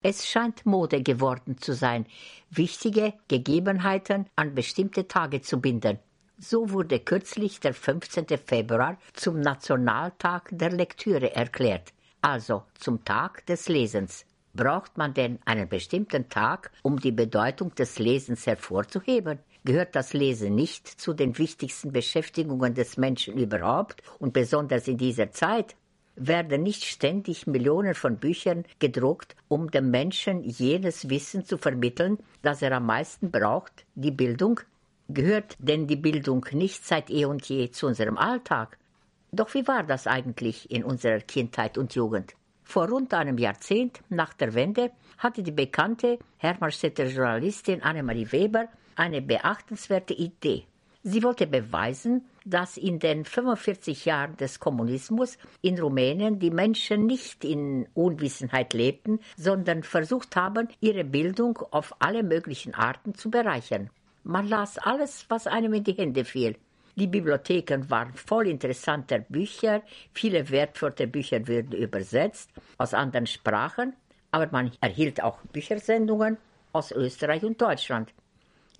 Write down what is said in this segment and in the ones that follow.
Es scheint Mode geworden zu sein, wichtige Gegebenheiten an bestimmte Tage zu binden. So wurde kürzlich der 15. Februar zum Nationaltag der Lektüre erklärt, also zum Tag des Lesens. Braucht man denn einen bestimmten Tag, um die Bedeutung des Lesens hervorzuheben? Gehört das Lesen nicht zu den wichtigsten Beschäftigungen des Menschen überhaupt und besonders in dieser Zeit? Werden nicht ständig Millionen von Büchern gedruckt, um dem Menschen jenes Wissen zu vermitteln, das er am meisten braucht, die Bildung? Gehört denn die Bildung nicht seit eh und je zu unserem Alltag? Doch wie war das eigentlich in unserer Kindheit und Jugend? Vor rund einem Jahrzehnt nach der Wende hatte die bekannte Hermannstädter Journalistin Annemarie Weber eine beachtenswerte Idee. Sie wollte beweisen, dass in den 45 Jahren des Kommunismus in Rumänien die Menschen nicht in Unwissenheit lebten, sondern versucht haben, ihre Bildung auf alle möglichen Arten zu bereichern. Man las alles, was einem in die Hände fiel. Die Bibliotheken waren voll interessanter Bücher, viele wertvolle Bücher wurden übersetzt aus anderen Sprachen, aber man erhielt auch Büchersendungen aus Österreich und Deutschland.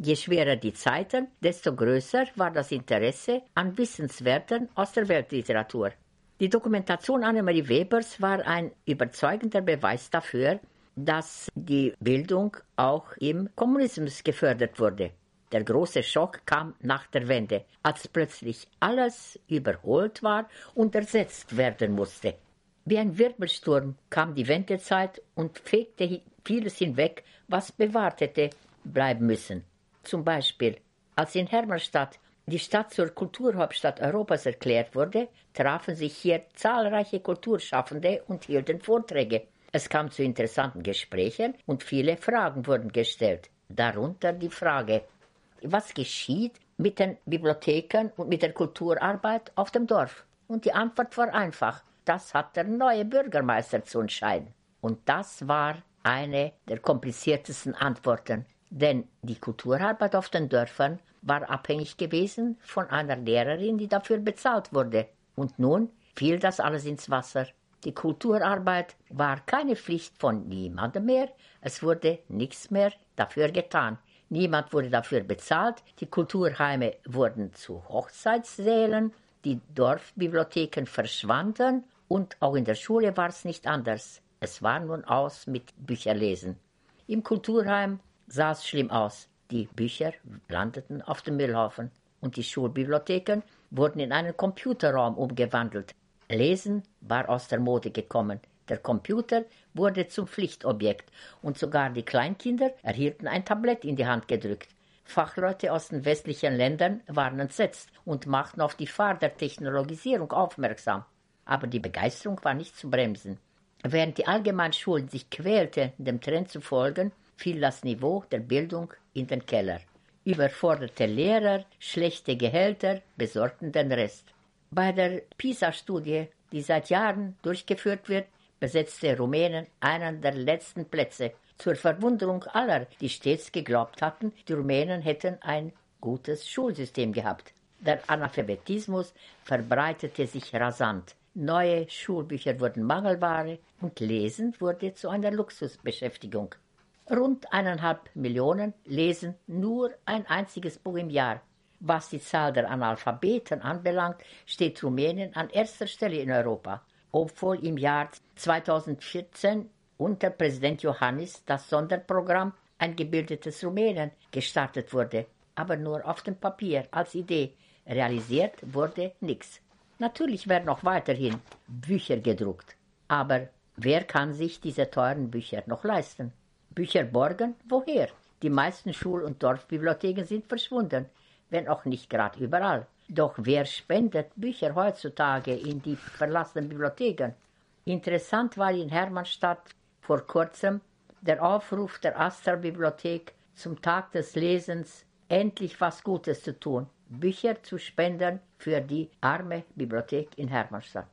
Je schwerer die Zeiten, desto größer war das Interesse an Wissenswerten aus der Weltliteratur. Die Dokumentation Annemarie Webers war ein überzeugender Beweis dafür, dass die Bildung auch im Kommunismus gefördert wurde. Der große Schock kam nach der Wende, als plötzlich alles überholt war und ersetzt werden musste. Wie ein Wirbelsturm kam die Wendezeit und fegte vieles hinweg, was bewahrt hätte bleiben müssen. Zum Beispiel, als in Hermannstadt die Stadt zur Kulturhauptstadt Europas erklärt wurde, trafen sich hier zahlreiche Kulturschaffende und hielten Vorträge. Es kam zu interessanten Gesprächen und viele Fragen wurden gestellt. Darunter die Frage, was geschieht mit den Bibliotheken und mit der Kulturarbeit auf dem Dorf? Und die Antwort war einfach, das hat der neue Bürgermeister zu entscheiden. Und das war eine der kompliziertesten Antworten. Denn die Kulturarbeit auf den Dörfern war abhängig gewesen von einer Lehrerin, die dafür bezahlt wurde. Und nun fiel das alles ins Wasser. Die Kulturarbeit war keine Pflicht von niemandem mehr, es wurde nichts mehr dafür getan. Niemand wurde dafür bezahlt, die Kulturheime wurden zu Hochzeitssälen, die Dorfbibliotheken verschwanden und auch in der Schule war es nicht anders. Es war nun aus mit Bücherlesen. Im Kulturheim sah es schlimm aus. Die Bücher landeten auf dem Müllhaufen und die Schulbibliotheken wurden in einen Computerraum umgewandelt. Lesen war aus der Mode gekommen. Der Computer wurde zum Pflichtobjekt und sogar die Kleinkinder erhielten ein Tablett in die Hand gedrückt. Fachleute aus den westlichen Ländern waren entsetzt und machten auf die Gefahr der Technologisierung aufmerksam. Aber die Begeisterung war nicht zu bremsen. Während die Allgemeinschulen sich quälten, dem Trend zu folgen, fiel das Niveau der Bildung in den Keller. Überforderte Lehrer, schlechte Gehälter besorgten den Rest. Bei der PISA-Studie, die seit Jahren durchgeführt wird, besetzte Rumänien einen der letzten Plätze. Zur Verwunderung aller, die stets geglaubt hatten, die Rumänen hätten ein gutes Schulsystem gehabt. Der Analphabetismus verbreitete sich rasant. Neue Schulbücher wurden Mangelware und Lesen wurde zu einer Luxusbeschäftigung. Rund eineinhalb Millionen lesen nur ein einziges Buch im Jahr. Was die Zahl der Analphabeten anbelangt, steht Rumänien an erster Stelle in Europa, obwohl im Jahr 2014 unter Präsident Johannis das Sonderprogramm Ein gebildetes Rumänien gestartet wurde, aber nur auf dem Papier als Idee. Realisiert wurde nichts. Natürlich werden auch weiterhin Bücher gedruckt, aber wer kann sich diese teuren Bücher noch leisten? Bücher borgen? Woher? Die meisten Schul- und Dorfbibliotheken sind verschwunden, wenn auch nicht gerade überall. Doch wer spendet Bücher heutzutage in die verlassenen Bibliotheken? Interessant war in Hermannstadt vor kurzem der Aufruf der Astra-Bibliothek zum Tag des Lesens, endlich was Gutes zu tun, Bücher zu spenden für die arme Bibliothek in Hermannstadt.